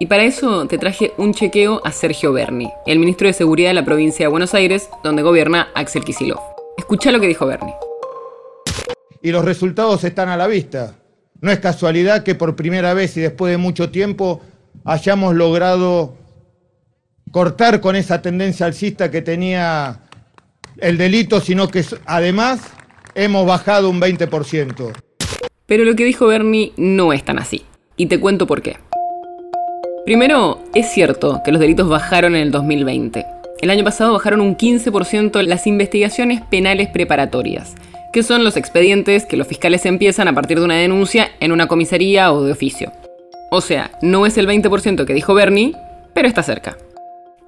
Y para eso te traje un chequeo a Sergio Berni, el ministro de Seguridad de la provincia de Buenos Aires, donde gobierna Axel Kisilov. Escucha lo que dijo Berni. Y los resultados están a la vista. No es casualidad que por primera vez y después de mucho tiempo hayamos logrado cortar con esa tendencia alcista que tenía el delito, sino que además hemos bajado un 20%. Pero lo que dijo Bernie no es tan así. Y te cuento por qué. Primero, es cierto que los delitos bajaron en el 2020. El año pasado bajaron un 15% las investigaciones penales preparatorias, que son los expedientes que los fiscales empiezan a partir de una denuncia en una comisaría o de oficio. O sea, no es el 20% que dijo Bernie, pero está cerca.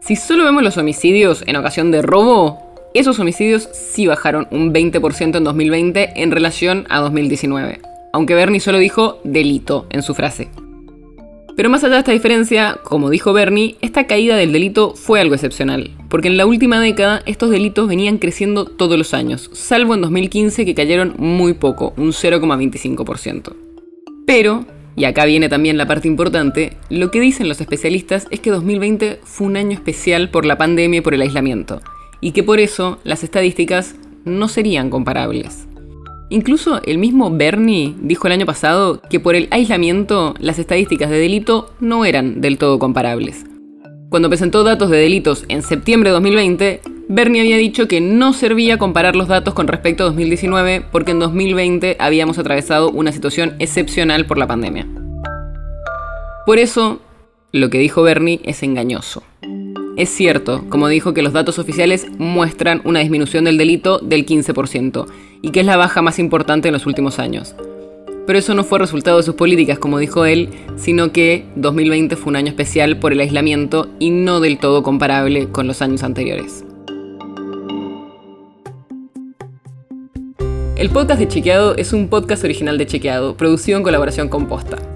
Si solo vemos los homicidios en ocasión de robo, esos homicidios sí bajaron un 20% en 2020 en relación a 2019, aunque Bernie solo dijo delito en su frase. Pero más allá de esta diferencia, como dijo Bernie, esta caída del delito fue algo excepcional, porque en la última década estos delitos venían creciendo todos los años, salvo en 2015 que cayeron muy poco, un 0,25%. Pero, y acá viene también la parte importante, lo que dicen los especialistas es que 2020 fue un año especial por la pandemia y por el aislamiento, y que por eso las estadísticas no serían comparables. Incluso el mismo Bernie dijo el año pasado que por el aislamiento las estadísticas de delito no eran del todo comparables. Cuando presentó datos de delitos en septiembre de 2020, Bernie había dicho que no servía comparar los datos con respecto a 2019 porque en 2020 habíamos atravesado una situación excepcional por la pandemia. Por eso, lo que dijo Bernie es engañoso. Es cierto, como dijo, que los datos oficiales muestran una disminución del delito del 15%, y que es la baja más importante en los últimos años. Pero eso no fue resultado de sus políticas, como dijo él, sino que 2020 fue un año especial por el aislamiento y no del todo comparable con los años anteriores. El podcast de Chequeado es un podcast original de Chequeado, producido en colaboración con Posta.